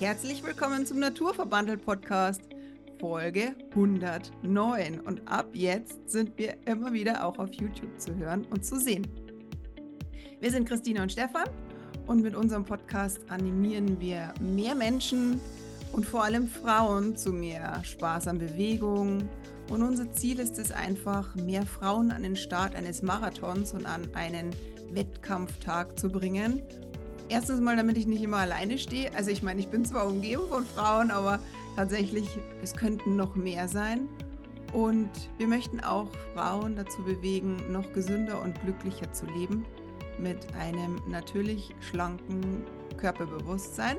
Herzlich willkommen zum Naturverbandelt Podcast, Folge 109. Und ab jetzt sind wir immer wieder auch auf YouTube zu hören und zu sehen. Wir sind Christina und Stefan und mit unserem Podcast animieren wir mehr Menschen und vor allem Frauen zu mehr Spaß an Bewegung. Und unser Ziel ist es einfach, mehr Frauen an den Start eines Marathons und an einen Wettkampftag zu bringen Erstens mal, damit ich nicht immer alleine stehe. Also ich meine, ich bin zwar umgeben von Frauen, aber tatsächlich, es könnten noch mehr sein. Und wir möchten auch Frauen dazu bewegen, noch gesünder und glücklicher zu leben mit einem natürlich schlanken Körperbewusstsein.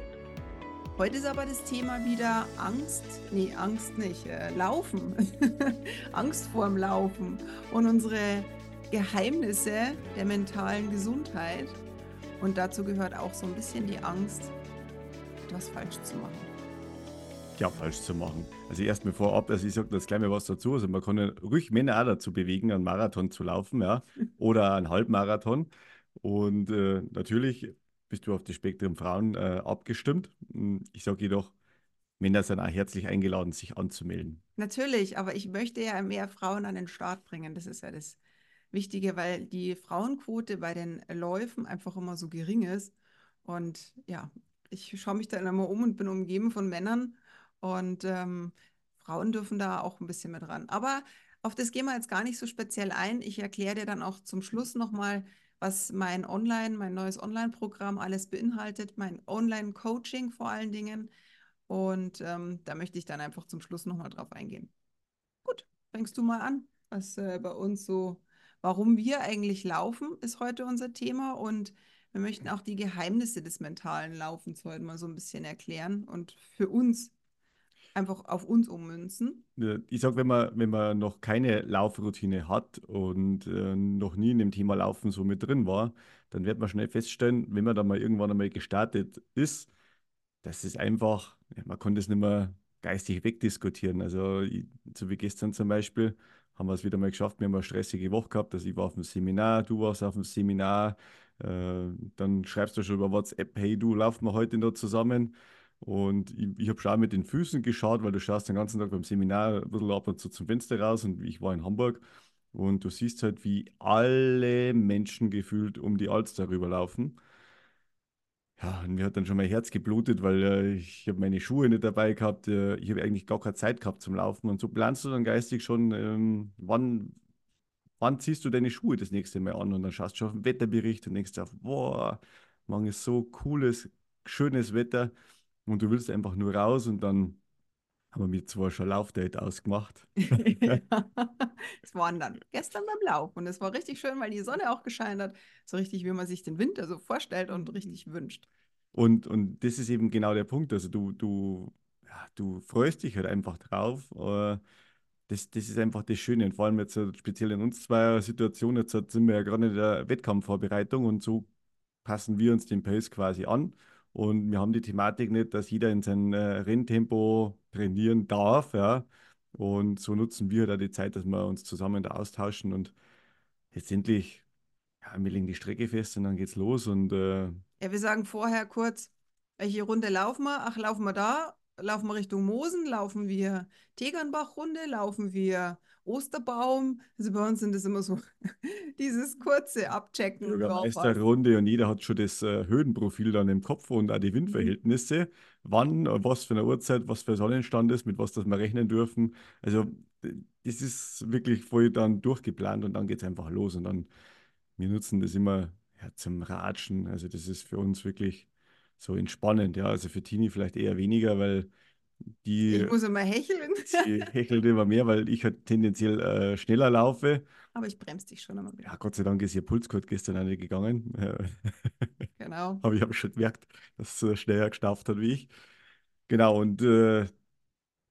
Heute ist aber das Thema wieder Angst, nee, Angst nicht, äh, Laufen, Angst vorm Laufen und unsere Geheimnisse der mentalen Gesundheit. Und dazu gehört auch so ein bisschen die Angst, etwas falsch zu machen. Ja, falsch zu machen. Also erst mal vorab, also ich sage das gleich mal was dazu. Also man kann ja ruhig Männer auch dazu bewegen, einen Marathon zu laufen, ja, oder einen Halbmarathon. Und äh, natürlich bist du auf das Spektrum Frauen äh, abgestimmt. Hm, ich sage jedoch, Männer sind auch herzlich eingeladen, sich anzumelden. Natürlich, aber ich möchte ja mehr Frauen an den Start bringen. Das ist ja das Wichtige, weil die Frauenquote bei den Läufen einfach immer so gering ist. Und ja, ich schaue mich da immer um und bin umgeben von Männern. Und ähm, Frauen dürfen da auch ein bisschen mit ran. Aber auf das gehen wir jetzt gar nicht so speziell ein. Ich erkläre dir dann auch zum Schluss nochmal, was mein Online, mein neues Online-Programm alles beinhaltet, mein Online-Coaching vor allen Dingen. Und ähm, da möchte ich dann einfach zum Schluss nochmal drauf eingehen. Gut, fängst du mal an, was äh, bei uns so Warum wir eigentlich laufen, ist heute unser Thema und wir möchten auch die Geheimnisse des mentalen Laufens heute mal so ein bisschen erklären und für uns einfach auf uns ummünzen. Ich sage, wenn man, wenn man noch keine Laufroutine hat und äh, noch nie in dem Thema Laufen so mit drin war, dann wird man schnell feststellen, wenn man da mal irgendwann einmal gestartet ist, das ist einfach, man kann das nicht mehr geistig wegdiskutieren. Also so wie gestern zum Beispiel, haben wir es wieder mal geschafft. Wir haben eine stressige Woche gehabt. Also ich war auf dem Seminar, du warst auf dem Seminar. Äh, dann schreibst du schon über WhatsApp, hey du, laufen wir heute noch zusammen. Und ich, ich habe schon mit den Füßen geschaut, weil du schaust den ganzen Tag beim Seminar ein bisschen ab und zu zum Fenster raus und ich war in Hamburg. Und du siehst halt, wie alle Menschen gefühlt um die Alster rüberlaufen. Ja, und mir hat dann schon mein Herz geblutet, weil äh, ich habe meine Schuhe nicht dabei gehabt. Äh, ich habe eigentlich gar keine Zeit gehabt zum Laufen. Und so planst du dann geistig schon, ähm, wann, wann ziehst du deine Schuhe das nächste Mal an? Und dann schaust du schon auf den Wetterbericht und denkst dir, boah, morgen ist so cooles, schönes Wetter. Und du willst einfach nur raus und dann haben wir mir zwar schon Laufdate ausgemacht. Es waren dann gestern beim Lauf und es war richtig schön, weil die Sonne auch gescheint hat. So richtig, wie man sich den Winter so vorstellt und richtig wünscht. Und, und das ist eben genau der Punkt. Also du, du, ja, du freust dich halt einfach drauf. Äh, das, das ist einfach das Schöne. Und vor allem jetzt speziell in uns zwei Situationen, jetzt sind wir ja gerade in der Wettkampfvorbereitung und so passen wir uns den Pace quasi an. Und wir haben die Thematik nicht, dass jeder in sein äh, Renntempo trainieren darf. Ja. Und so nutzen wir da die Zeit, dass wir uns zusammen da austauschen und letztendlich, ja, wir legen die Strecke fest und dann geht's los. Und, äh, ja, wir sagen vorher kurz, welche Runde laufen wir? Ach, laufen wir da? Laufen wir Richtung Mosen? Laufen wir Tegernbach-Runde? Laufen wir Osterbaum. Also bei uns sind das immer so dieses kurze Abchecken. Bürgermeisterrunde und jeder hat schon das äh, Höhenprofil dann im Kopf und auch die. Windverhältnisse. Wann, äh, was für eine Uhrzeit, was für Sonnenstand ist, mit was das wir rechnen dürfen. Also das ist wirklich voll dann durchgeplant und dann geht es einfach los. Und dann, wir nutzen das immer ja, zum Ratschen. Also das ist für uns wirklich so entspannend. Ja, also für Tini vielleicht eher weniger, weil die, ich muss immer hecheln. Sie hechelt immer mehr, weil ich halt tendenziell äh, schneller laufe. Aber ich bremse dich schon immer wieder. Ja, Gott sei Dank ist ihr Pulscode gestern auch nicht gegangen. Genau. Aber ich habe schon gemerkt, dass sie schneller gestauft hat wie ich. Genau, und äh,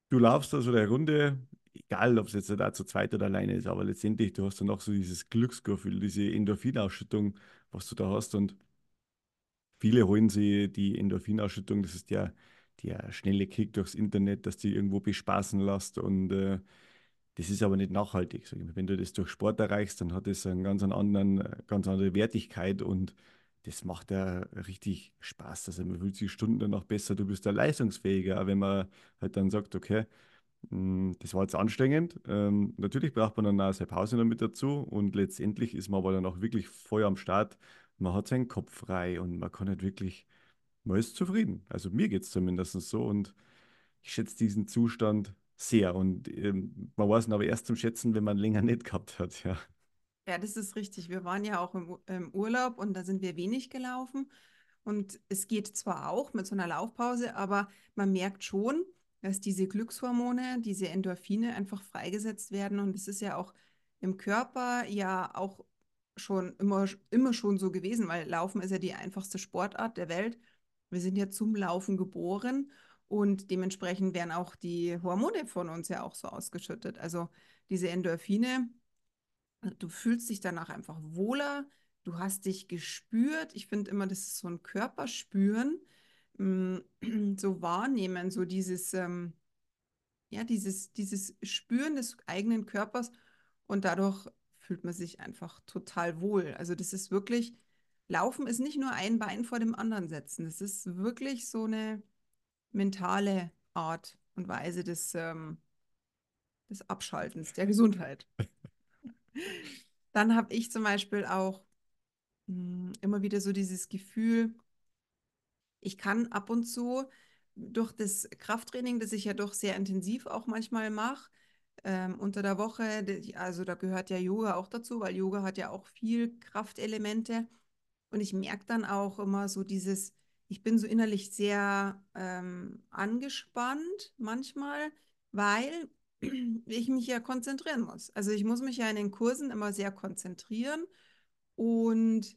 du laufst also der Runde, egal ob es jetzt da zu zweit oder alleine ist, aber letztendlich, du hast dann auch so dieses Glücksgefühl, diese Endorphinausschüttung, was du da hast. Und viele holen sie die Endorphinausschüttung, das ist ja der schnelle Kick durchs Internet, dass die irgendwo bespaßen lässt und äh, das ist aber nicht nachhaltig. Wenn du das durch Sport erreichst, dann hat es einen ganz anderen, ganz andere Wertigkeit und das macht ja richtig Spaß. Also man fühlt sich Stunden danach besser, du bist da leistungsfähiger, wenn man halt dann sagt, okay, mh, das war jetzt anstrengend. Ähm, natürlich braucht man dann auch seine Pause noch mit dazu und letztendlich ist man aber dann auch wirklich voll am Start. Man hat seinen Kopf frei und man kann halt wirklich, man ist zufrieden. Also mir geht es zumindest so und ich schätze diesen Zustand sehr und ähm, man weiß ihn aber erst zum Schätzen, wenn man länger nicht gehabt hat, ja. Ja, das ist richtig. Wir waren ja auch im, im Urlaub und da sind wir wenig gelaufen. Und es geht zwar auch mit so einer Laufpause, aber man merkt schon, dass diese Glückshormone, diese Endorphine einfach freigesetzt werden. Und es ist ja auch im Körper ja auch schon immer, immer schon so gewesen, weil Laufen ist ja die einfachste Sportart der Welt. Wir sind ja zum Laufen geboren und dementsprechend werden auch die Hormone von uns ja auch so ausgeschüttet. Also diese Endorphine. Du fühlst dich danach einfach wohler, du hast dich gespürt. Ich finde immer, das ist so ein Körperspüren, mm, so wahrnehmen, so dieses, ähm, ja, dieses, dieses Spüren des eigenen Körpers und dadurch fühlt man sich einfach total wohl. Also das ist wirklich, Laufen ist nicht nur ein Bein vor dem anderen setzen, das ist wirklich so eine mentale Art und Weise des, ähm, des Abschaltens, der Gesundheit. Dann habe ich zum Beispiel auch mh, immer wieder so dieses Gefühl, ich kann ab und zu durch das Krafttraining, das ich ja doch sehr intensiv auch manchmal mache, ähm, unter der Woche, also da gehört ja Yoga auch dazu, weil Yoga hat ja auch viel Kraftelemente. Und ich merke dann auch immer so dieses, ich bin so innerlich sehr ähm, angespannt manchmal, weil ich mich ja konzentrieren muss. Also ich muss mich ja in den Kursen immer sehr konzentrieren und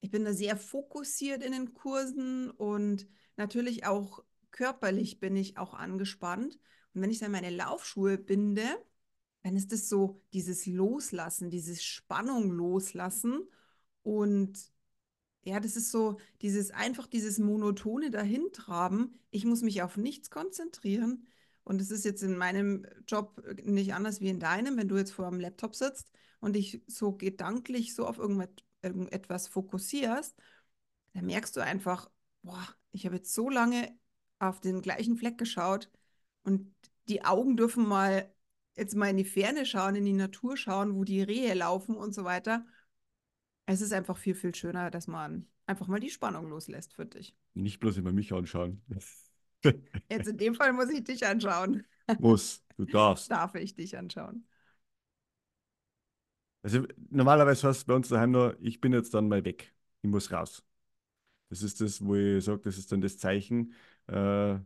ich bin da sehr fokussiert in den Kursen und natürlich auch körperlich bin ich auch angespannt. Und wenn ich dann meine Laufschuhe binde, dann ist es so dieses Loslassen, dieses Spannung loslassen. Und ja, das ist so dieses einfach dieses monotone Dahintraben. Ich muss mich auf nichts konzentrieren. Und es ist jetzt in meinem Job nicht anders wie in deinem, wenn du jetzt vor dem Laptop sitzt und dich so gedanklich so auf irgendetwas fokussierst, dann merkst du einfach, boah, ich habe jetzt so lange auf den gleichen Fleck geschaut und die Augen dürfen mal jetzt mal in die Ferne schauen, in die Natur schauen, wo die Rehe laufen und so weiter. Es ist einfach viel, viel schöner, dass man einfach mal die Spannung loslässt für dich. Nicht bloß immer mich anschauen. Jetzt in dem Fall muss ich dich anschauen. Muss, du darfst. Darf ich dich anschauen? Also normalerweise heißt es bei uns daheim nur, ich bin jetzt dann mal weg. Ich muss raus. Das ist das, wo ich sage, das ist dann das Zeichen, äh,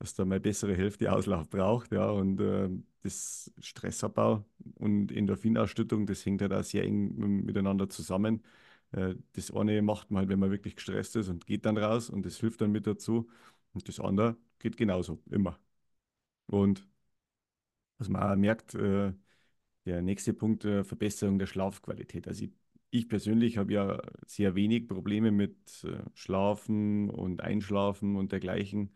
dass da meine bessere Hälfte Auslauf braucht. Ja, und äh, das Stressabbau und Endorphinausschüttung, das hängt halt auch sehr eng miteinander zusammen. Äh, das eine macht man halt, wenn man wirklich gestresst ist und geht dann raus und das hilft dann mit dazu. Und das andere geht genauso, immer. Und was man auch merkt, äh, der nächste Punkt, äh, Verbesserung der Schlafqualität. Also ich, ich persönlich habe ja sehr wenig Probleme mit äh, Schlafen und Einschlafen und dergleichen.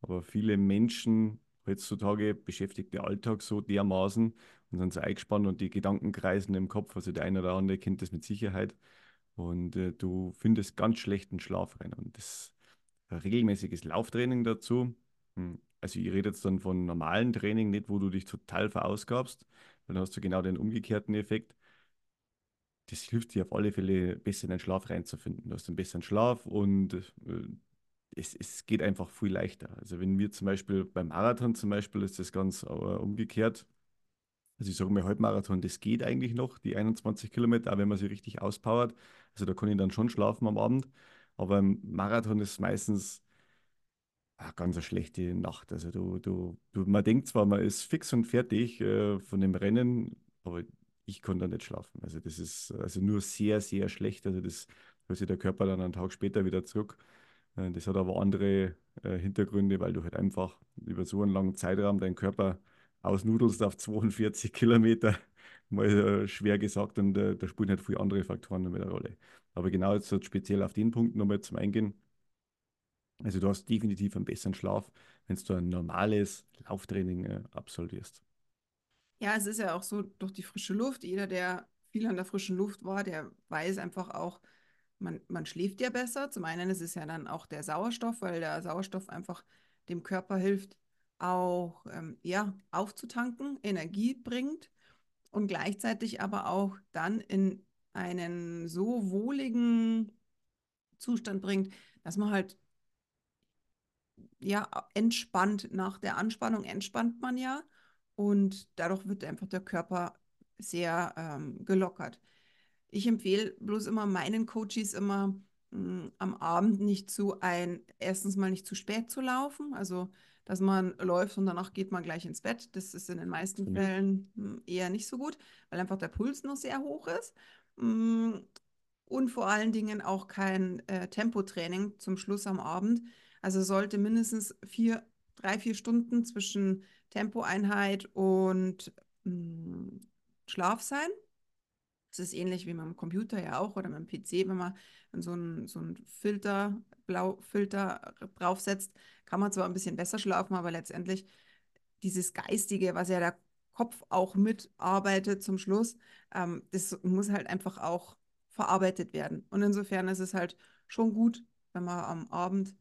Aber viele Menschen heutzutage beschäftigt der Alltag so dermaßen und sind so eingespannt und die Gedanken kreisen im Kopf. Also der eine oder andere kennt das mit Sicherheit. Und äh, du findest ganz schlechten Schlaf rein. Und das ein regelmäßiges Lauftraining dazu. Hm, Also ich rede jetzt dann von normalen Training, nicht wo du dich total verausgabst, dann hast du genau den umgekehrten Effekt. Das hilft dir auf alle Fälle besser in den Schlaf reinzufinden. Du hast einen besseren Schlaf und äh, es, es geht einfach viel leichter. Also wenn wir zum Beispiel beim Marathon zum Beispiel ist das ganz äh, umgekehrt. Also ich sage mal, Halbmarathon, das geht eigentlich noch, die 21 Kilometer, auch wenn man sie richtig auspowert. Also da kann ich dann schon schlafen am Abend. Aber im Marathon ist meistens Ah, ganz eine schlechte Nacht. Also du, du, du, man denkt zwar, man ist fix und fertig äh, von dem Rennen, aber ich konnte da nicht schlafen. Also das ist also nur sehr, sehr schlecht. Also das holt sich der Körper dann einen Tag später wieder zurück. Äh, das hat aber andere äh, Hintergründe, weil du halt einfach über so einen langen Zeitraum deinen Körper ausnudelst auf 42 Kilometer. Mal äh, schwer gesagt und da spielen halt viele andere Faktoren noch mit eine Rolle. Aber genau jetzt speziell auf den Punkt nochmal zum Eingehen. Also du hast definitiv einen besseren Schlaf, wenn du ein normales Lauftraining absolvierst. Ja, es ist ja auch so durch die frische Luft. Jeder, der viel an der frischen Luft war, der weiß einfach auch, man, man schläft ja besser. Zum einen ist es ja dann auch der Sauerstoff, weil der Sauerstoff einfach dem Körper hilft, auch ähm, ja, aufzutanken, Energie bringt und gleichzeitig aber auch dann in einen so wohligen Zustand bringt, dass man halt ja entspannt nach der Anspannung entspannt man ja und dadurch wird einfach der Körper sehr ähm, gelockert. Ich empfehle bloß immer meinen Coaches immer mh, hm, am Abend nicht zu ein, erstens mal nicht zu spät zu laufen, also dass man läuft und danach geht man gleich ins Bett. Das ist in den meisten mhm. Fällen mh, hm, eher nicht so gut, weil einfach der Puls noch sehr hoch ist. Mh, hm, und vor allen Dingen auch kein äh, Tempotraining zum Schluss am Abend. Also sollte mindestens vier, drei, vier Stunden zwischen Tempoeinheit und Schlaf sein. Das ist ähnlich wie mit dem Computer ja auch oder mit dem PC, wenn man so einen so Filter, Blaufilter draufsetzt, kann man zwar ein bisschen besser schlafen, aber letztendlich dieses Geistige, was ja der Kopf auch mitarbeitet zum Schluss, ähm, das muss halt einfach auch verarbeitet werden. Und insofern ist es halt schon gut, wenn man am Abend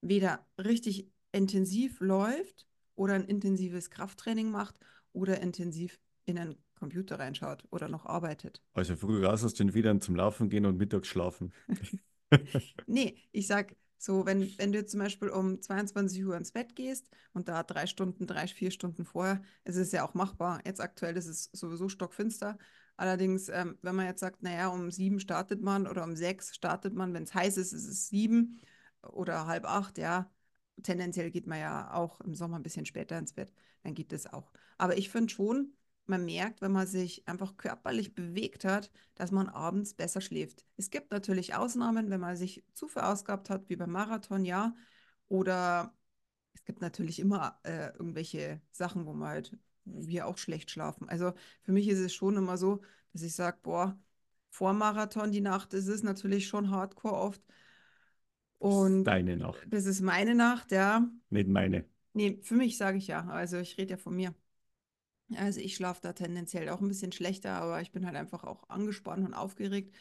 weder richtig intensiv läuft oder ein intensives Krafttraining macht oder intensiv in einen Computer reinschaut oder noch arbeitet. Also früh raus aus den Federn zum Laufen gehen und mittags schlafen. nee, ich sag so, wenn, wenn du zum Beispiel um 22 Uhr ins Bett gehst und da drei Stunden, drei, vier Stunden vorher, es ist ja auch machbar. Jetzt aktuell ist es sowieso stockfinster. Allerdings, ähm, wenn man jetzt sagt, naja, um sieben startet man oder um sechs startet man, wenn es heiß ist, ist es sieben oder halb acht, ja. Tendenziell geht man ja auch im Sommer ein bisschen später ins Bett, dann geht das auch. Aber ich finde schon, man merkt, wenn man sich einfach körperlich bewegt hat, dass man abends besser schläft. Es gibt natürlich Ausnahmen, wenn man sich zu verausgabt hat, wie beim Marathon, ja. Oder es gibt natürlich immer äh, irgendwelche Sachen, wo man halt, wir auch schlecht schlafen. Also für mich ist es schon immer so, dass ich sage, boah, vor Marathon die Nacht ist es natürlich schon hardcore oft. Und Deine Nacht. Das ist meine Nacht, ja. Nicht meine. Nee, für mich sage ich ja. Also ich rede ja von mir. Also ich schlafe da tendenziell auch ein bisschen schlechter, aber ich bin halt einfach auch angespannt und aufgeregt.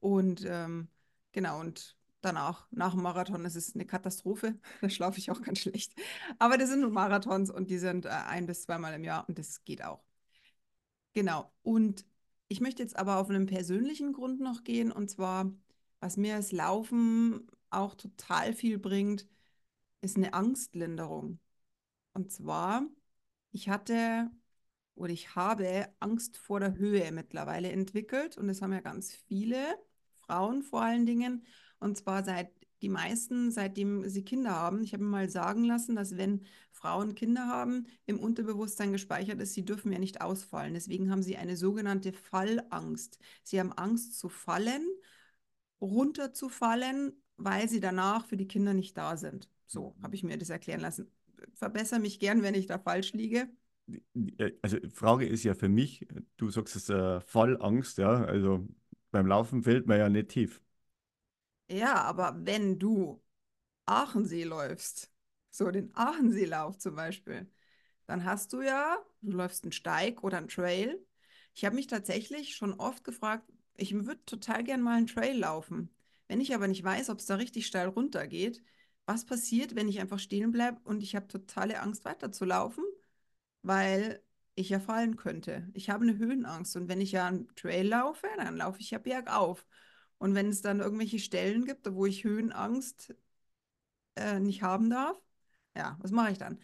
Und ähm, genau, und danach, nach dem Marathon, ist es eine Katastrophe. Da schlafe ich auch ganz schlecht. Aber das sind nur Marathons und die sind äh, ein bis zweimal im Jahr und das geht auch. Genau. Und ich möchte jetzt aber auf einen persönlichen Grund noch gehen und zwar, was mir das Laufen auch total viel bringt, ist eine Angstlinderung. Und zwar, ich hatte oder ich habe Angst vor der Höhe mittlerweile entwickelt und das haben ja ganz viele Frauen vor allen Dingen und zwar seit die meisten, seitdem sie Kinder haben. Ich habe mir mal sagen lassen, dass wenn Frauen Kinder haben, im Unterbewusstsein gespeichert ist, sie dürfen ja nicht ausfallen. Deswegen haben sie eine sogenannte Fallangst. Sie haben Angst zu fallen, runterzufallen, weil sie danach für die Kinder nicht da sind. So habe ich mir das erklären lassen. Verbessere mich gern, wenn ich da falsch liege. Äh, also Frage ist ja für mich, du sagst es äh, Fallangst, ja, also beim Laufen fällt man ja nicht tief. Ja, aber wenn du Aachensee läufst, so den Aachenseelauf zum Beispiel, dann hast du ja, du läufst einen Steig oder einen Trail. Ich habe mich tatsächlich schon oft gefragt, ich würde total gern mal einen Trail laufen. Wenn ich aber nicht weiß, ob es da richtig steil runtergeht, was passiert, wenn ich einfach stehen bleibe und ich habe totale Angst weiterzulaufen? Weil ich ja fallen könnte. Ich habe eine Höhenangst und wenn ich ja einen Trail laufe, dann laufe ich ja bergauf. Und wenn es dann irgendwelche Stellen gibt, wo ich Höhenangst äh, nicht haben darf, ja, was mache ich dann?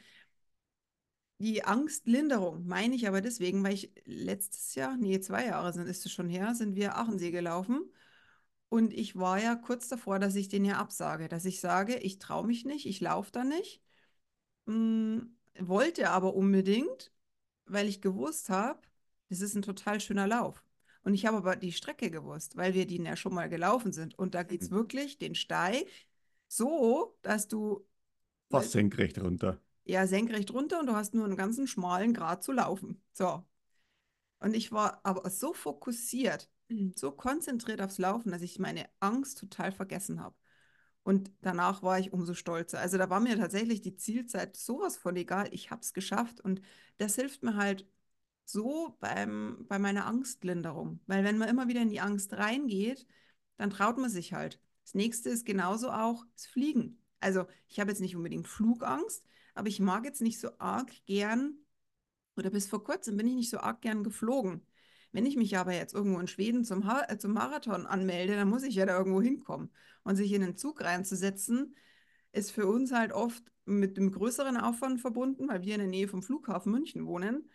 Die Angstlinderung meine ich aber deswegen, weil ich letztes Jahr, nee, zwei Jahre sind, ist es schon her, sind wir Achensee gelaufen. Und ich war ja kurz davor, dass ich den ja absage, dass ich sage, ich traue mich nicht, ich laufe da nicht. Hm, wollte aber unbedingt, weil ich gewusst habe, das ist ein total schöner Lauf. Und ich habe aber die Strecke gewusst, weil wir die ja schon mal gelaufen sind. Und da geht es mhm. wirklich den Steig so, dass du. Fast senkrecht runter. Ja, senkrecht runter und du hast nur einen ganzen schmalen Grad zu laufen. So. Und ich war aber so fokussiert, so konzentriert aufs Laufen, dass ich meine Angst total vergessen habe. Und danach war ich umso stolzer. Also da war mir tatsächlich die Zielzeit sowas von egal. Ich habe es geschafft und das hilft mir halt so beim, bei meiner Angstlinderung. Weil wenn man immer wieder in die Angst reingeht, dann traut man sich halt. Das nächste ist genauso auch das Fliegen. Also ich habe jetzt nicht unbedingt Flugangst, aber ich mag jetzt nicht so arg gern, oder bis vor kurzem bin ich nicht so arg gern geflogen. Wenn ich mich aber jetzt irgendwo in Schweden zum, ha äh, zum Marathon anmelde, dann muss ich ja da irgendwo hinkommen. Und sich in den Zug reinzusetzen, ist für uns halt oft mit einem größeren Aufwand verbunden, weil wir in der Nähe vom Flughafen München wohnen,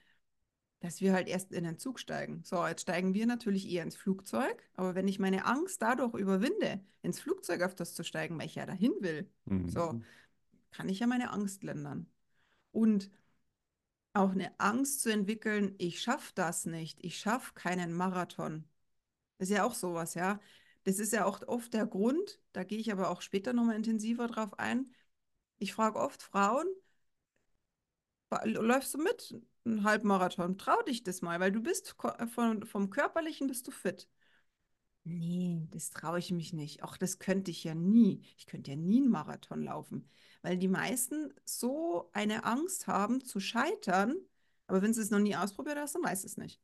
dass wir halt erst in den Zug steigen. So, jetzt steigen wir natürlich eher ins Flugzeug, aber wenn ich meine Angst dadurch überwinde, ins Flugzeug auf das zu steigen, weil ich ja dahin will, mhm. so, kann ich ja meine Angst lindern. Und auch eine Angst zu entwickeln, ich schaffe das nicht, ich schaffe keinen Marathon. Das ist ja auch sowas, ja. Das ist ja auch oft der Grund, da gehe ich aber auch später nochmal intensiver drauf ein. Ich frage oft Frauen, läufst du mit? Ein Halbmarathon, trau dich das mal, weil du bist von, vom Körperlichen bist du fit. Nee, das traue ich mich nicht. Auch das könnte ich ja nie. Ich könnte ja nie einen Marathon laufen, weil die meisten so eine Angst haben zu scheitern. Aber wenn sie es noch nie ausprobiert hast, dann weiß es nicht.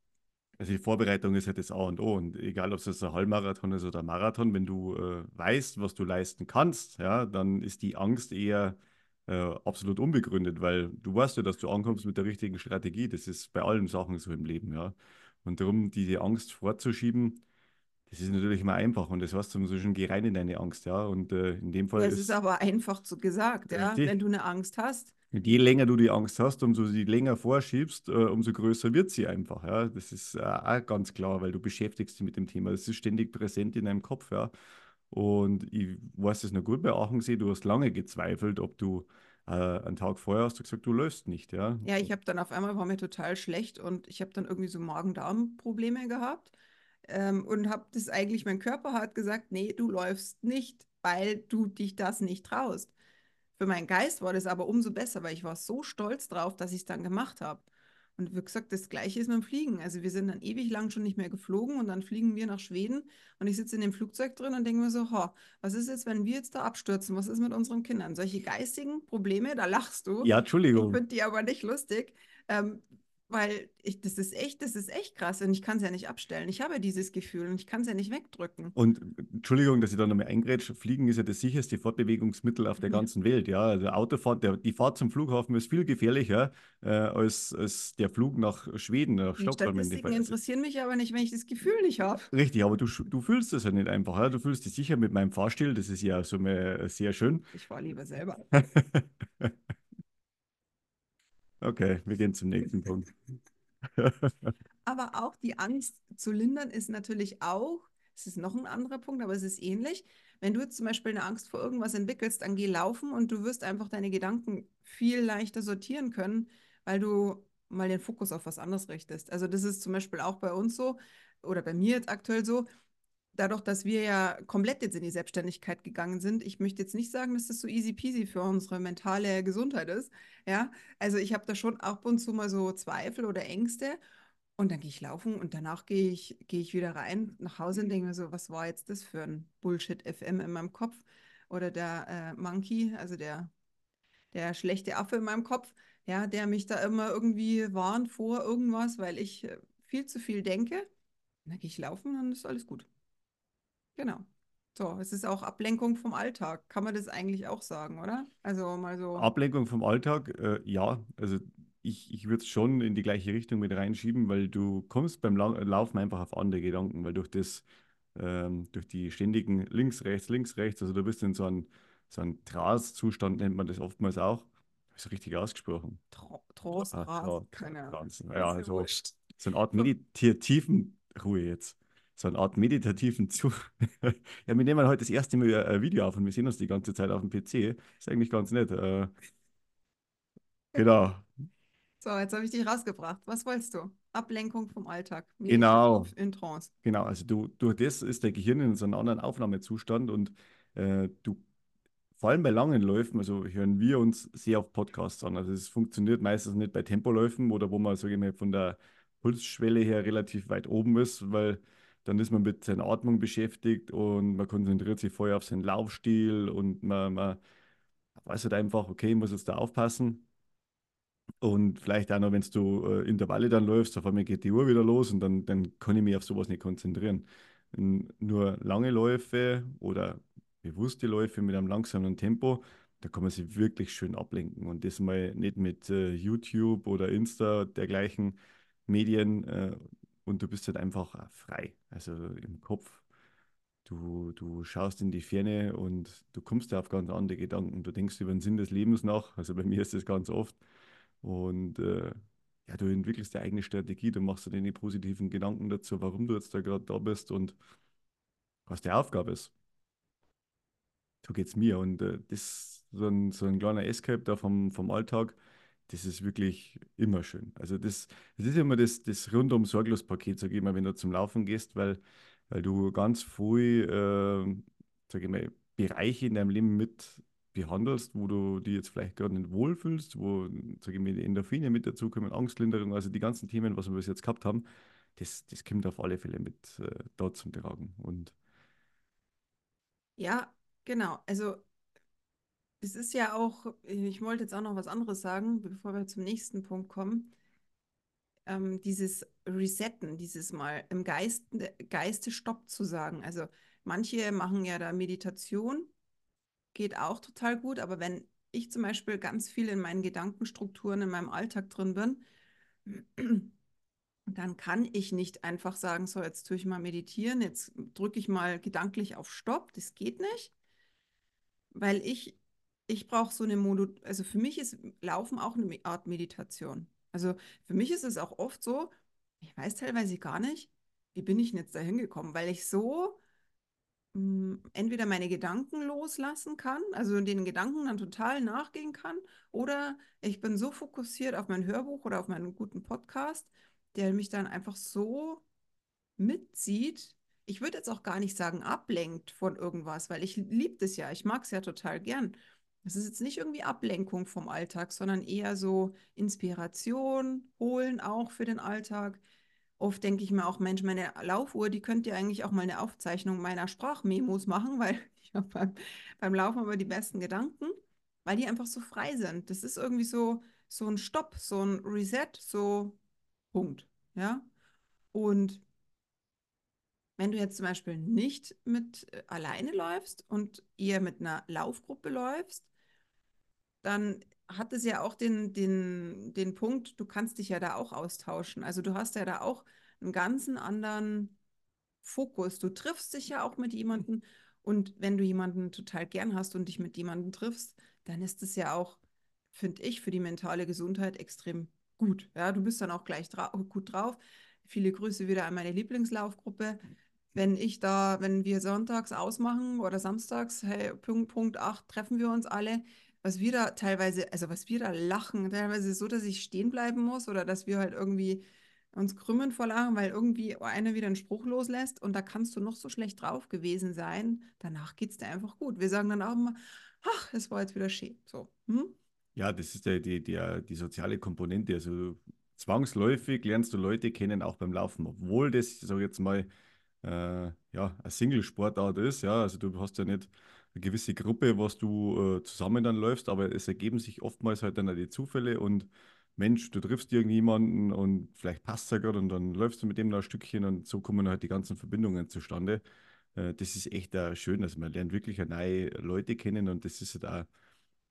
Also die Vorbereitung ist ja das A und O. Und egal, ob es jetzt ein Halbmarathon ist oder ein Marathon, wenn du äh, weißt, was du leisten kannst, ja, dann ist die Angst eher äh, absolut unbegründet, weil du weißt ja, dass du ankommst mit der richtigen Strategie. Das ist bei allen Sachen so im Leben, ja. Und darum, diese Angst vorzuschieben, das ist natürlich immer einfach und das heißt, du musst schon geh rein in deine Angst, ja. Und äh, in dem Fall. Das ist, ist aber einfach zu gesagt, ja. Richtig. Wenn du eine Angst hast, und je länger du die Angst hast, umso sie länger vorschiebst, äh, umso größer wird sie einfach. Ja? Das ist äh, auch ganz klar, weil du beschäftigst dich mit dem Thema. Das ist ständig präsent in deinem Kopf. Ja? Und ich weiß es noch gut bei Achensee, du hast lange gezweifelt, ob du äh, einen Tag vorher hast du gesagt, du läufst nicht. Ja, ja ich habe dann auf einmal, war mir total schlecht und ich habe dann irgendwie so Magen-Darm-Probleme gehabt. Ähm, und habe das eigentlich, mein Körper hat gesagt, nee, du läufst nicht, weil du dich das nicht traust. Für meinen Geist war das aber umso besser, weil ich war so stolz drauf, dass ich es dann gemacht habe. Und wie gesagt, das Gleiche ist mit dem Fliegen. Also wir sind dann ewig lang schon nicht mehr geflogen und dann fliegen wir nach Schweden und ich sitze in dem Flugzeug drin und denke mir so, ho, was ist jetzt, wenn wir jetzt da abstürzen? Was ist mit unseren Kindern? Solche geistigen Probleme, da lachst du. Ja, Entschuldigung. Ich finde die aber nicht lustig. Ähm, weil ich, das ist echt, das ist echt krass und ich kann es ja nicht abstellen. Ich habe dieses Gefühl und ich kann es ja nicht wegdrücken. Und Entschuldigung, dass ich da nochmal eingrätsche, Fliegen ist ja das sicherste Fortbewegungsmittel auf der ja. ganzen Welt. Ja, also Autofahrt, der, die Fahrt zum Flughafen ist viel gefährlicher äh, als, als der Flug nach Schweden, nach die Stockholm. Die Statistiken interessieren mich aber nicht, wenn ich das Gefühl nicht habe. Richtig, aber du, du fühlst das ja nicht einfach. Ja? Du fühlst dich sicher mit meinem Fahrstil, das ist ja so sehr schön. Ich fahre lieber selber. Okay, wir gehen zum nächsten Punkt. aber auch die Angst zu lindern ist natürlich auch, es ist noch ein anderer Punkt, aber es ist ähnlich. Wenn du jetzt zum Beispiel eine Angst vor irgendwas entwickelst, dann geh laufen und du wirst einfach deine Gedanken viel leichter sortieren können, weil du mal den Fokus auf was anderes richtest. Also das ist zum Beispiel auch bei uns so oder bei mir jetzt aktuell so dadurch, dass wir ja komplett jetzt in die Selbstständigkeit gegangen sind, ich möchte jetzt nicht sagen, dass das so easy peasy für unsere mentale Gesundheit ist. Ja, also ich habe da schon ab und zu mal so Zweifel oder Ängste. Und dann gehe ich laufen und danach gehe ich, gehe ich wieder rein nach Hause und denke mir so, was war jetzt das für ein Bullshit FM in meinem Kopf? Oder der äh, Monkey, also der, der schlechte Affe in meinem Kopf, ja, der mich da immer irgendwie warnt vor irgendwas, weil ich äh, viel zu viel denke. Und dann gehe ich laufen und dann ist alles gut. Genau. So, es ist auch Ablenkung vom Alltag. Kann man das eigentlich auch sagen, oder? Also mal so. Ablenkung vom Alltag, äh, ja. Also ich, ich würde es schon in die gleiche Richtung mit reinschieben, weil du kommst beim La Laufen einfach auf andere Gedanken, weil durch das, ähm, durch die ständigen links, rechts, links, rechts, also du bist in so einem so ein Trance-Zustand, nennt man das oftmals auch. Habe ich so richtig ausgesprochen? Trance, ah, Trance, keine Ahnung. Ja, also so eine Art meditativen Ruhe jetzt so eine Art meditativen Zu. ja, wir nehmen heute das erste Mal ein Video auf und wir sehen uns die ganze Zeit auf dem PC. Ist eigentlich ganz nett. Äh, genau. So, jetzt habe ich dich rausgebracht. Was wolltest du? Ablenkung vom Alltag. Genau. In Trance. Genau, also du, durch das ist der Gehirn in so einem anderen Aufnahmezustand und äh, du, vor allem bei langen Läufen, also hören wir uns sehr auf Podcasts an. Also es funktioniert meistens nicht bei Tempoläufen oder wo man, sage ich mal, von der Pulsschwelle her relativ weit oben ist, weil dann ist man mit seiner Atmung beschäftigt und man konzentriert sich vorher auf seinen Laufstil und man, man weiß halt einfach, okay, ich muss jetzt da aufpassen. Und vielleicht auch noch, wenn du äh, Intervalle dann läufst, auf einmal geht die Uhr wieder los und dann, dann kann ich mich auf sowas nicht konzentrieren. Nur lange Läufe oder bewusste Läufe mit einem langsamen Tempo, da kann man sich wirklich schön ablenken. Und das mal nicht mit äh, YouTube oder Insta, dergleichen Medien. Äh, und du bist halt einfach frei, also im Kopf. Du, du schaust in die Ferne und du kommst da auf ganz andere Gedanken. Du denkst über den Sinn des Lebens nach. Also bei mir ist das ganz oft. Und äh, ja, du entwickelst deine eigene Strategie, du machst dir deine positiven Gedanken dazu, warum du jetzt da gerade da bist und was die Aufgabe ist. So geht es mir. Und äh, das so ein, so ein kleiner Escape da vom, vom Alltag, das ist wirklich immer schön. Also das, das ist immer das, das rundum sorglos Paket, sage ich mal, wenn du zum Laufen gehst, weil, weil du ganz früh, äh, sage ich mal, Bereiche in deinem Leben mit behandelst, wo du dich jetzt vielleicht gerade nicht wohlfühlst, wo, sage ich mal, Endorphine mit dazukommen, Angstlinderung, also die ganzen Themen, was wir bis jetzt gehabt haben, das, das kommt auf alle Fälle mit äh, dort zum Tragen. Und Ja, genau. Also es ist ja auch, ich wollte jetzt auch noch was anderes sagen, bevor wir zum nächsten Punkt kommen. Ähm, dieses Resetten, dieses Mal im Geist, Geiste Stopp zu sagen. Also manche machen ja da Meditation, geht auch total gut, aber wenn ich zum Beispiel ganz viel in meinen Gedankenstrukturen in meinem Alltag drin bin, dann kann ich nicht einfach sagen, so, jetzt tue ich mal meditieren, jetzt drücke ich mal gedanklich auf Stopp. Das geht nicht, weil ich, ich brauche so eine Modu, also für mich ist Laufen auch eine Art Meditation. Also für mich ist es auch oft so, ich weiß teilweise gar nicht, wie bin ich denn jetzt da hingekommen, weil ich so mh, entweder meine Gedanken loslassen kann, also den Gedanken dann total nachgehen kann, oder ich bin so fokussiert auf mein Hörbuch oder auf meinen guten Podcast, der mich dann einfach so mitzieht. Ich würde jetzt auch gar nicht sagen, ablenkt von irgendwas, weil ich liebe das ja. Ich mag es ja total gern. Es ist jetzt nicht irgendwie Ablenkung vom Alltag, sondern eher so Inspiration holen auch für den Alltag. Oft denke ich mir auch, Mensch, meine Laufuhr, die könnte ja eigentlich auch mal eine Aufzeichnung meiner Sprachmemos machen, weil ich habe beim, beim Laufen aber die besten Gedanken, weil die einfach so frei sind. Das ist irgendwie so, so ein Stopp, so ein Reset, so Punkt. Ja. Und wenn du jetzt zum Beispiel nicht mit äh, alleine läufst und eher mit einer Laufgruppe läufst, dann hat es ja auch den, den, den Punkt, du kannst dich ja da auch austauschen. Also du hast ja da auch einen ganzen anderen Fokus. Du triffst dich ja auch mit jemandem und wenn du jemanden total gern hast und dich mit jemandem triffst, dann ist es ja auch, finde ich, für die mentale Gesundheit extrem gut. Ja, du bist dann auch gleich dra gut drauf. Viele Grüße wieder an meine Lieblingslaufgruppe. Wenn ich da, wenn wir sonntags ausmachen oder samstags, hey, Punkt, Punkt 8 treffen wir uns alle, was wir da teilweise, also was wir da lachen, teilweise so, dass ich stehen bleiben muss oder dass wir halt irgendwie uns krümmen vor Lachen, weil irgendwie einer wieder einen Spruch loslässt und da kannst du noch so schlecht drauf gewesen sein. Danach geht es dir einfach gut. Wir sagen dann auch immer, ach, es war jetzt wieder schön. So. Hm? Ja, das ist der, die, die, die soziale Komponente. Also zwangsläufig lernst du Leute kennen, auch beim Laufen, obwohl das, sag ich jetzt mal, äh, ja, eine Single-Sportart ist. Ja, also du hast ja nicht eine gewisse Gruppe, was du äh, zusammen dann läufst, aber es ergeben sich oftmals halt dann auch die Zufälle und Mensch, du triffst irgendjemanden und vielleicht passt ja gerade und dann läufst du mit dem da ein Stückchen und so kommen halt die ganzen Verbindungen zustande. Äh, das ist echt äh, schön, also man lernt wirklich neue Leute kennen und das ist halt auch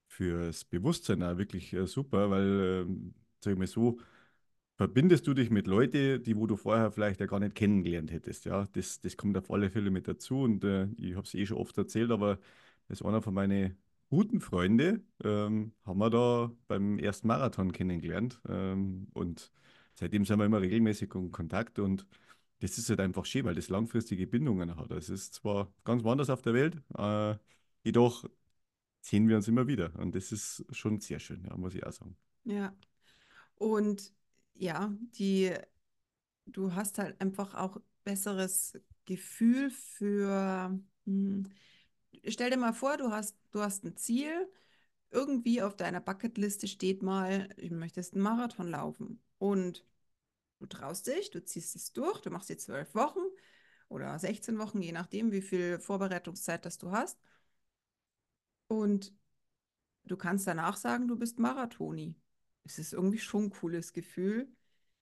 fürs Bewusstsein auch wirklich äh, super, weil, ähm, sag ich mal so, verbindest du dich mit Leuten, die wo du vorher vielleicht ja gar nicht kennengelernt hättest. Ja, das, das kommt auf alle Fälle mit dazu und äh, ich habe es eh schon oft erzählt, aber das ist einer von meinen guten Freunden, ähm, haben wir da beim ersten Marathon kennengelernt ähm, und seitdem sind wir immer regelmäßig in Kontakt und das ist halt einfach schön, weil das langfristige Bindungen hat. Es ist zwar ganz woanders auf der Welt, äh, jedoch sehen wir uns immer wieder. Und das ist schon sehr schön, ja, muss ich auch sagen. Ja. Und ja, die, du hast halt einfach auch besseres Gefühl für, hm, stell dir mal vor, du hast, du hast ein Ziel, irgendwie auf deiner Bucketliste steht mal, du möchtest einen Marathon laufen und du traust dich, du ziehst es durch, du machst die zwölf Wochen oder 16 Wochen, je nachdem, wie viel Vorbereitungszeit das du hast. Und du kannst danach sagen, du bist Marathoni. Es ist irgendwie schon ein cooles Gefühl.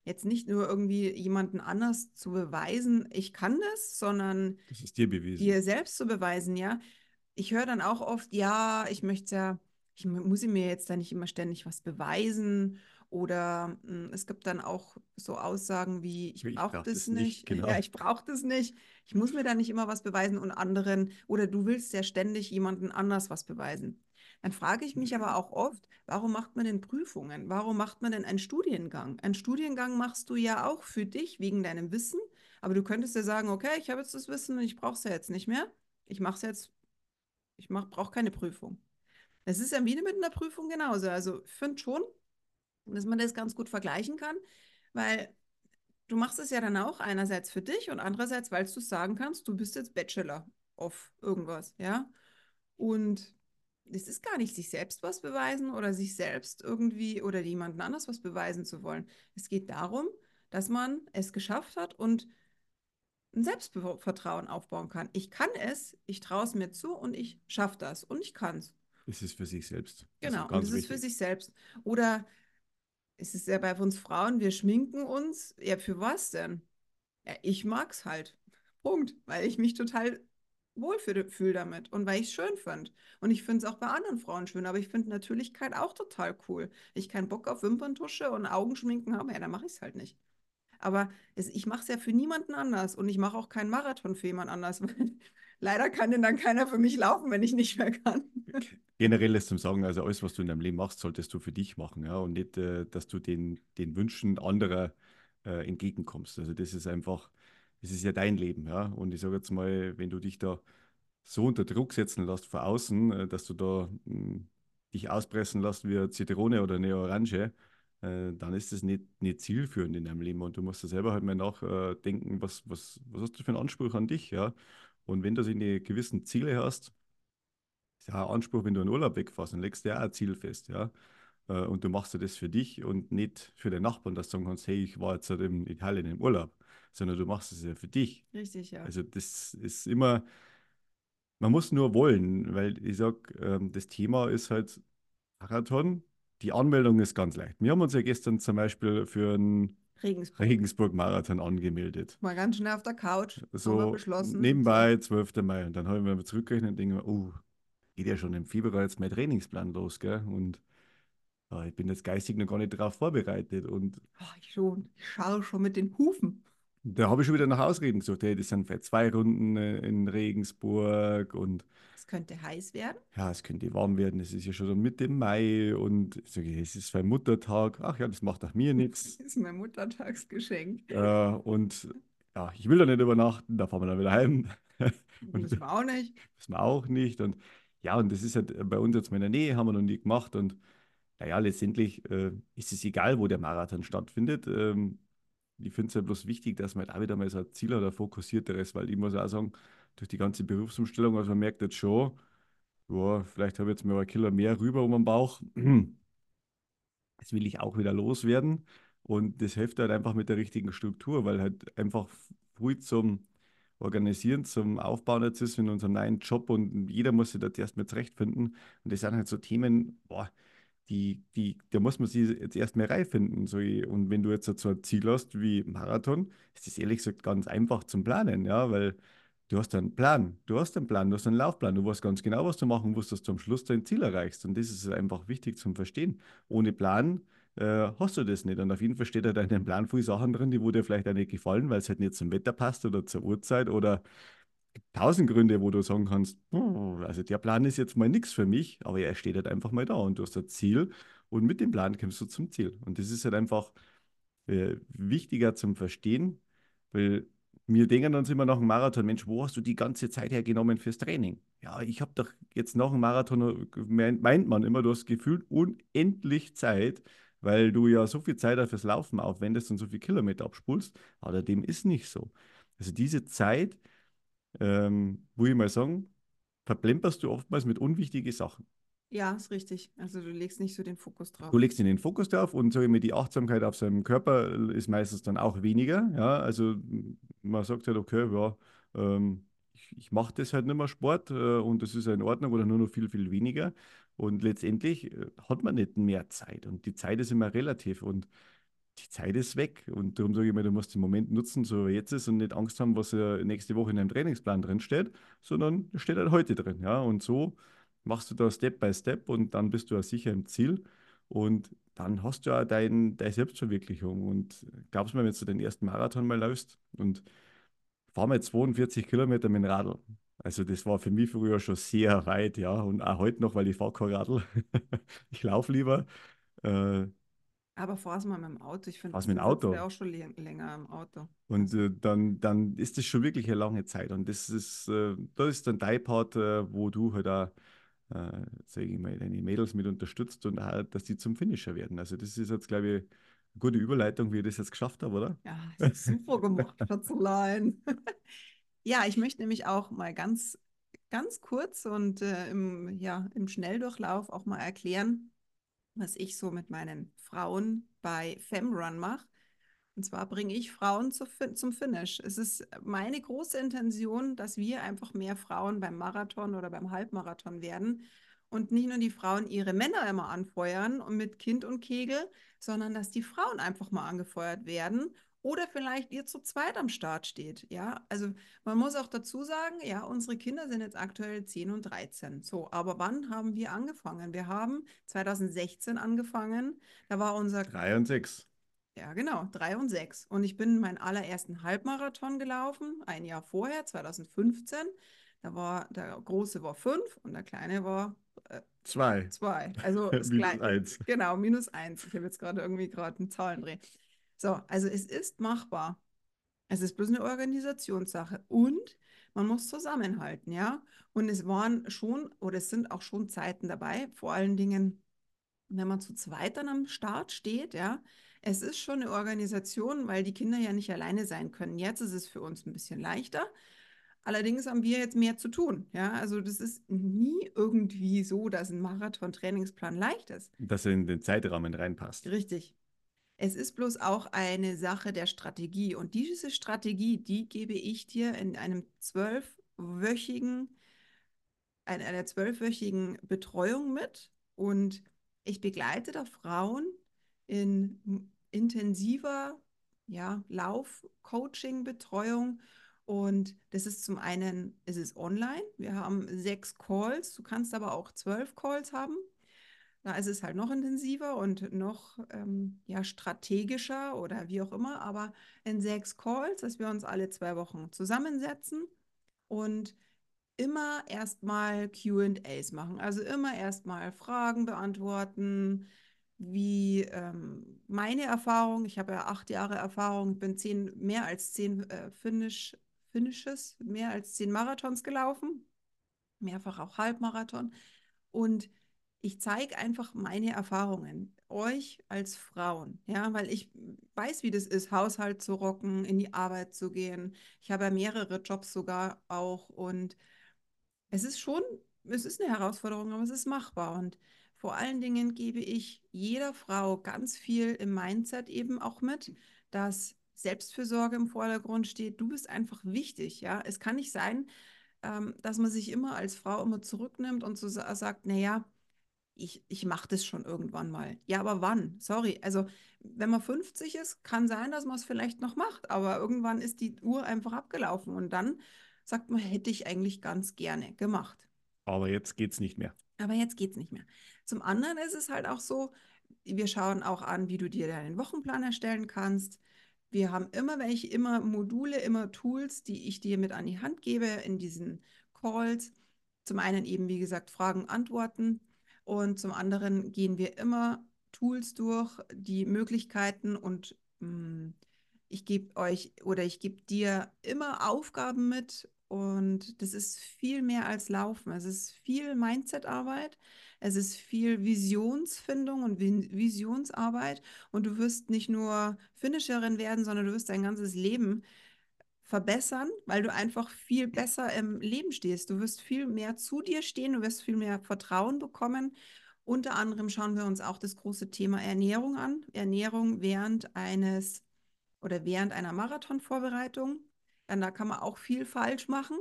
jetzt nicht nur irgendwie jemanden anders zu beweisen, ich kann das, sondern Das ist dir bewiesen. dir selbst zu beweisen, ja. Ich höre dann auch oft, ja, ich möchte ja, ich mu- muss mir jetzt da nicht immer ständig was beweisen. Oder mh, es gibt dann auch so Aussagen wie, ich Ich brauche brauch das das nicht, nicht. genau. Ja, ich brauche das nicht. Ich muss mir da nicht immer was beweisen und anderen. Oder du willst ja ständig jemanden anders was beweisen. Dann frage ich mich aber auch oft, warum macht man denn Prüfungen? Warum macht man denn einen Studiengang? Einen Studiengang machst du ja auch für dich wegen deinem Wissen, aber du könntest ja sagen, okay, ich habe jetzt das Wissen und ich brauche es ja jetzt nicht mehr. Ich mache es jetzt, ich brauche keine Prüfung. Es ist ja wie mit einer Prüfung genauso. Also ich finde schon, dass man das ganz gut vergleichen kann, weil du machst es ja dann auch einerseits für dich und andererseits, weil du sagen kannst, du bist jetzt Bachelor of irgendwas, ja. Und es ist gar nicht sich selbst was beweisen oder sich selbst irgendwie oder jemandem anders was beweisen zu wollen. Es geht darum, dass man es geschafft hat und ein Selbstvertrauen aufbauen kann. Ich kann es, ich traue es mir zu und ich schaffe das und ich kann es. Es ist für sich selbst. Also Genau, und es ist für sich selbst. Oder es ist ja bei uns Frauen, wir schminken uns. Ja, für was denn? Ja, ich mag's halt. Punkt. Weil ich mich total wohl fühle damit und weil ich es schön finde. Und ich finde es auch bei anderen Frauen schön, aber ich finde Natürlichkeit auch total cool. Ich keinen Bock auf Wimperntusche und Augenschminken habe, ja, dann mache ich es halt nicht. Aber es, ich mache es ja für niemanden anders und ich mache auch keinen Marathon für jemand anders, leider kann denn dann keiner für mich laufen, wenn ich nicht mehr kann. Generell ist zum Sagen, also alles, was du in deinem Leben machst, solltest du für dich machen, ja, und nicht, äh, dass du den, den Wünschen anderer äh, entgegenkommst. Also das ist einfach, das ist ja dein Leben, ja. Und ich sage jetzt mal, wenn du dich da so unter Druck setzen lässt von außen, äh, dass du da mh, dich auspressen lässt wie eine Zitrone oder eine Orange, äh, dann ist das nicht, nicht zielführend in deinem Leben. Und du musst da selber halt mal nachdenken, was, was, was hast du für einen Anspruch an dich, ja. Und wenn du so eine gewissen Ziele hast, ist ja ein Anspruch, wenn du in Urlaub wegfährst, dann legst du ja auch ein Ziel fest, ja. Äh, Und du machst ja das für dich und nicht für den Nachbarn, dass du sagen kannst, hey, ich war jetzt halt in Italien im Urlaub, sondern du machst es ja für dich. Richtig, ja. Also das ist immer, man muss nur wollen, weil ich sag, ähm, das Thema ist halt Marathon. Die Anmeldung ist ganz leicht. Wir haben uns ja gestern zum Beispiel für einen Regensburg. Regensburg-Marathon angemeldet. Mal ganz schnell auf der Couch. Haben wir So beschlossen. nebenbei 12. Mai. Und dann habe ich mir zurückgerechnet und denke mir, oh, geht ja schon im Februar jetzt mein Trainingsplan los, gell? Und ja, ich bin jetzt geistig noch gar nicht darauf vorbereitet. Und Oh, ich schon. Ich schaue schon mit den Hufen. Da habe ich schon wieder nach Ausreden gesucht. Hey, das sind vielleicht zwei Runden äh, in Regensburg und Es könnte heiß werden. ja, es könnte warm werden. Es ist ja schon Mitte Mai und sage, es ist ein Muttertag. Ach ja, das macht auch mir nichts. Das ist mein Muttertagsgeschenk. Äh, und ja, ich will da nicht übernachten, da fahren wir dann wieder heim. Und Müssen wir auch nicht. wissen wir auch nicht. Und ja, und das ist halt bei uns jetzt mal in der Nähe, haben wir noch nie gemacht. Und naja, letztendlich äh, ist es egal, wo der Marathon stattfindet. Ähm, ich finde es ja bloß wichtig, dass man halt auch wieder mal so ein Ziel hat, ein fokussierteres, weil ich muss auch sagen, durch die ganze Berufsumstellung, also man merkt jetzt schon, ja, vielleicht habe ich jetzt mal ein Kilo mehr rüber um den Bauch. Das will ich auch wieder loswerden. Und das hilft halt einfach mit der richtigen Struktur, weil halt einfach früh zum Organisieren, zum Aufbauen jetzt ist in unserem neuen Job und jeder muss sich da erst mal zurechtfinden. Und das sind halt so Themen, boah, die, die, da muss man sich jetzt erst mal reinfinden. So, und wenn du jetzt so ein Ziel hast wie Marathon, ist das ehrlich gesagt ganz einfach zum Planen, ja, weil du hast einen Plan, du hast einen Plan, du hast einen Laufplan, du weißt ganz genau, was du machen musst, dass du am Schluss dein Ziel erreichst. Und das ist einfach wichtig zum Verstehen. Ohne Plan äh, hast du das nicht. Und auf jeden Fall steht halt in deinem Plan viele Sachen drin, die wo dir vielleicht auch nicht gefallen, weil es halt nicht zum Wetter passt oder zur Uhrzeit oder tausend Gründe, wo du sagen kannst, "Hm, also der Plan ist jetzt mal nichts für mich, aber er steht halt einfach mal da und du hast ein Ziel und mit dem Plan kommst du zum Ziel. Und das ist halt einfach äh, wichtiger zum Verstehen, weil wir denken uns immer nach dem Marathon, Mensch, wo hast du die ganze Zeit hergenommen fürs Training? Ja, ich habe doch jetzt nach dem Marathon, meint man immer, du hast gefühlt unendlich Zeit, weil du ja so viel Zeit fürs Laufen aufwendest und so viele Kilometer abspulst, aber dem ist nicht so. Also diese Zeit, ähm, wo ich mal sagen, verplemperst du oftmals mit unwichtigen Sachen. Ja, ist richtig. Also du legst nicht so den Fokus drauf. Du legst den Fokus drauf und so immer die Achtsamkeit auf seinem Körper ist meistens dann auch weniger. Ja, also man sagt halt, okay, ja, ähm, ich, ich mache das halt nicht mehr Sport äh, und das ist ja in Ordnung oder nur noch viel, viel weniger. Und letztendlich äh, hat man nicht mehr Zeit und die Zeit ist immer relativ. Und die Zeit ist weg. Und darum sage ich mir, du musst den Moment nutzen, so wie jetzt ist, und nicht Angst haben, was nächste Woche in deinem Trainingsplan drin steht, sondern steht halt heute drin. Ja? Und so machst du da Step by Step und dann bist du ja sicher im Ziel. Und dann hast du ja dein, deine Selbstverwirklichung. Und glaubst mir, wenn du den ersten Marathon mal läufst und fahr mal 42 Kilometer mit dem Radl. Also das war für mich früher schon sehr weit, ja. Und auch heute noch, weil ich fahre kein Radl. ich laufe lieber. Äh, Aber fahr's mal mit dem Auto. Ich finde, Fahr's mit dem Auto. ja auch schon läng- länger im Auto. Und äh, dann, dann ist das schon wirklich eine lange Zeit. Und das ist, äh, da ist dann dein Part, äh, wo du halt auch, äh, sage ich mal, deine Mädels mit unterstützt und auch, dass die zum Finisher werden. Also das ist jetzt, glaube ich, eine gute Überleitung, wie ich das jetzt geschafft habe, oder? Ja, das ist super gemacht, Schatzelein. Ja, ich möchte nämlich auch mal ganz, ganz kurz und äh, im, ja, im Schnelldurchlauf auch mal erklären, was ich so mit meinen Frauen bei FemRun mache. Und zwar bringe ich Frauen zu, zum Finish. Es ist meine große Intention, dass wir einfach mehr Frauen beim Marathon oder beim Halbmarathon werden und nicht nur die Frauen ihre Männer immer anfeuern und mit Kind und Kegel, sondern dass die Frauen einfach mal angefeuert werden oder vielleicht ihr zu zweit am Start steht. Ja, also man muss auch dazu sagen, ja, unsere Kinder sind jetzt aktuell 10 und 13. So, aber wann haben wir angefangen? Wir haben 2016 angefangen. Da war unser Drei und sechs. ja, genau, drei und sechs. Und ich bin meinen allerersten Halbmarathon gelaufen, ein Jahr vorher, 2015. Da war der große war fünf und der kleine war äh, Zwei. zwei. Also Minus kleine, eins. genau, minus eins. Ich habe jetzt gerade irgendwie gerade einen Zahlendreh. So, also es ist machbar. Es ist bloß eine Organisationssache und man muss zusammenhalten, ja. Und es waren schon, oder es sind auch schon Zeiten dabei, vor allen Dingen wenn man zu zweit dann am Start steht, ja, es ist schon eine Organisation, weil die Kinder ja nicht alleine sein können. Jetzt ist es für uns ein bisschen leichter. Allerdings haben wir jetzt mehr zu tun. Ja, also das ist nie irgendwie so, dass ein Marathon-Trainingsplan leicht ist. Dass er in den Zeitrahmen reinpasst. Richtig. Es ist bloß auch eine Sache der Strategie. Und diese Strategie, die gebe ich dir in einem zwölfwöchigen, in einer zwölfwöchigen Betreuung mit. Und ich begleite da Frauen in intensiver ja, Lauf-Coaching-Betreuung. Und das ist zum einen, es ist online. Wir haben sechs Calls. Du kannst aber auch zwölf Calls haben. Da ist es halt noch intensiver und noch ähm, ja, strategischer oder wie auch immer, aber in sechs Calls, dass wir uns alle zwei Wochen zusammensetzen und immer erstmal QAs machen. Also immer erstmal Fragen beantworten, wie ähm, meine Erfahrung, ich habe ja acht Jahre Erfahrung, bin zehn, mehr als zehn äh, Finish, Finishes, mehr als zehn Marathons gelaufen, mehrfach auch Halbmarathon. Und ich zeige einfach meine Erfahrungen euch als Frauen, ja, weil ich weiß, wie das ist, Haushalt zu rocken, in die Arbeit zu gehen. Ich habe ja mehrere Jobs sogar auch und es ist schon, es ist eine Herausforderung, aber es ist machbar. Und vor allen Dingen gebe ich jeder Frau ganz viel im Mindset eben auch mit, dass Selbstfürsorge im Vordergrund steht. Du bist einfach wichtig, ja. Es kann nicht sein, ähm, dass man sich immer als Frau immer zurücknimmt und so sa sagt, naja, ich, ich mache das schon irgendwann mal. Ja, aber wann? Sorry. Also, wenn man 50 ist, kann sein, dass man es vielleicht noch macht, aber irgendwann ist die Uhr einfach abgelaufen und dann sagt man, hätte ich eigentlich ganz gerne gemacht. Aber jetzt geht's nicht mehr. Aber jetzt geht es nicht mehr. Zum anderen ist es halt auch so, wir schauen auch an, wie du dir deinen Wochenplan erstellen kannst. Wir haben immer welche, immer Module, immer Tools, die ich dir mit an die Hand gebe in diesen Calls. Zum einen eben, wie gesagt, Fragen, Antworten. Und zum anderen gehen wir immer Tools durch, die Möglichkeiten und mh, ich gebe euch oder ich gebe dir immer Aufgaben mit und das ist viel mehr als Laufen. Es ist viel Mindset-Arbeit, es ist viel Visionsfindung und Vi- Visionsarbeit und du wirst nicht nur Finisherin werden, sondern du wirst dein ganzes Leben verbessern, weil du einfach viel besser im Leben stehst. Du wirst viel mehr zu dir stehen, du wirst viel mehr Vertrauen bekommen. Unter anderem schauen wir uns auch das große Thema Ernährung an. Ernährung während eines oder während einer Marathonvorbereitung. Dann da kann man auch viel falsch machen.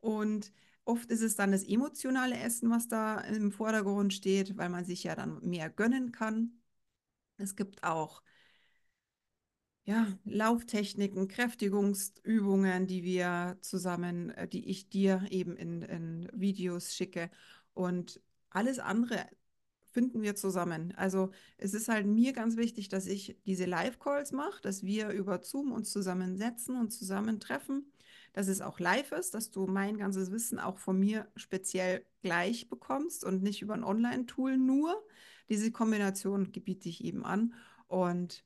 Und oft ist es dann das emotionale Essen, was da im Vordergrund steht, weil man sich ja dann mehr gönnen kann. Es gibt auch ja, Lauftechniken, Kräftigungsübungen, die wir zusammen, äh, die ich dir eben in, in Videos schicke. Und alles andere finden wir zusammen. Also es ist halt mir ganz wichtig, dass ich diese Live-Calls mache, dass wir über Zoom uns zusammensetzen und zusammentreffen, dass es auch live ist, dass du mein ganzes Wissen auch von mir speziell gleich bekommst und nicht über ein Online-Tool nur. Diese Kombination gebiete ich eben an und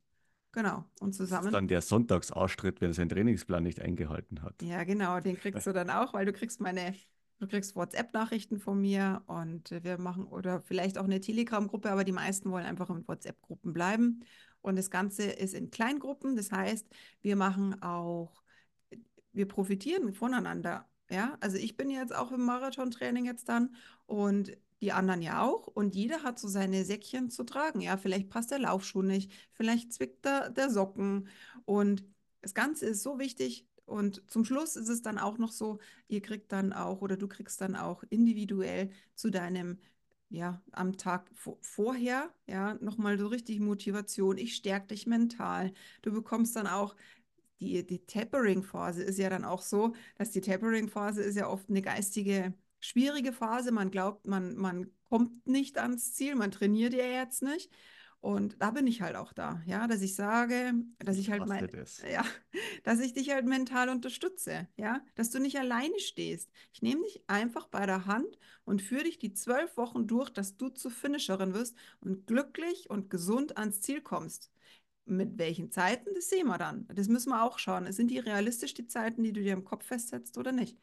genau und zusammen. Das ist dann der Sonntagsaustritt, wenn er seinen Trainingsplan nicht eingehalten hat. Ja, genau, den kriegst du dann auch, weil du kriegst meine Du kriegst WhatsApp-Nachrichten von mir und wir machen oder vielleicht auch eine Telegram-Gruppe, aber die meisten wollen einfach in WhatsApp-Gruppen bleiben. Und das Ganze ist in Kleingruppen. Das heißt, wir machen auch, wir profitieren voneinander. Ja, also ich bin jetzt auch im Marathontraining jetzt dann und die anderen ja auch. Und jeder hat so seine Säckchen zu tragen. Ja, vielleicht passt der Laufschuh nicht, vielleicht zwickt der, der Socken. Und das Ganze ist so wichtig, und zum Schluss ist es dann auch noch so, ihr kriegt dann auch oder du kriegst dann auch individuell zu deinem, ja, am Tag vorher, ja, nochmal so richtig Motivation. Ich stärke dich mental. Du bekommst dann auch die, die Tapering-Phase ist ja dann auch so, dass die Tapering-Phase ist ja oft eine geistige, schwierige Phase. Man glaubt, man, man kommt nicht ans Ziel, man trainiert ja jetzt nicht. Und da bin ich halt auch da, ja, dass ich sage, dass ich, halt mein, ja, dass ich dich halt mental unterstütze, ja, dass du nicht alleine stehst. Ich nehme dich einfach bei der Hand und führe dich die zwölf Wochen durch, dass du zur Finisherin wirst und glücklich und gesund ans Ziel kommst. Mit welchen Zeiten, das sehen wir dann. Das müssen wir auch schauen. Sind die realistisch, die Zeiten, die du dir im Kopf festsetzt oder nicht?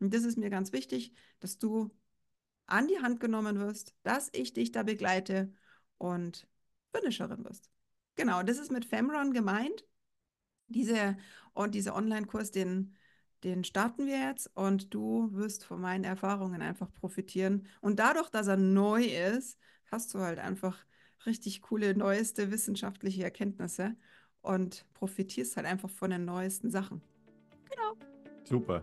Und das ist mir ganz wichtig, dass du an die Hand genommen wirst, dass ich dich da begleite und Finisherin wirst. Genau, das ist mit Femrun gemeint. Diese, und dieser Online-Kurs, den, den starten wir jetzt und du wirst von meinen Erfahrungen einfach profitieren. Und dadurch, dass er neu ist, hast du halt einfach richtig coole, neueste wissenschaftliche Erkenntnisse und profitierst halt einfach von den neuesten Sachen. Genau. Super.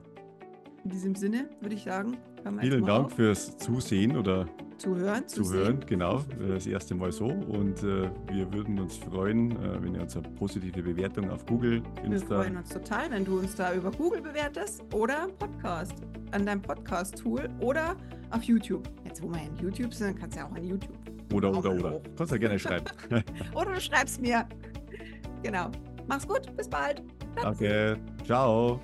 In diesem Sinne würde ich sagen, Vielen Dank auf. fürs Zusehen oder Zuhören. Zuhören, genau. Das erste Mal so. Und äh, wir würden uns freuen, äh, wenn ihr uns eine positive Bewertung auf Google, Insta. Wir freuen uns total, wenn du uns da über Google bewertest oder Podcast, an deinem Podcast-Tool oder auf YouTube. Jetzt, wo wir in YouTube sind, kannst du ja auch an YouTube. Oder, oder, oder. Kannst du ja gerne schreiben. oder du schreibst mir. Genau. Mach's gut, bis bald. Danke. Ciao.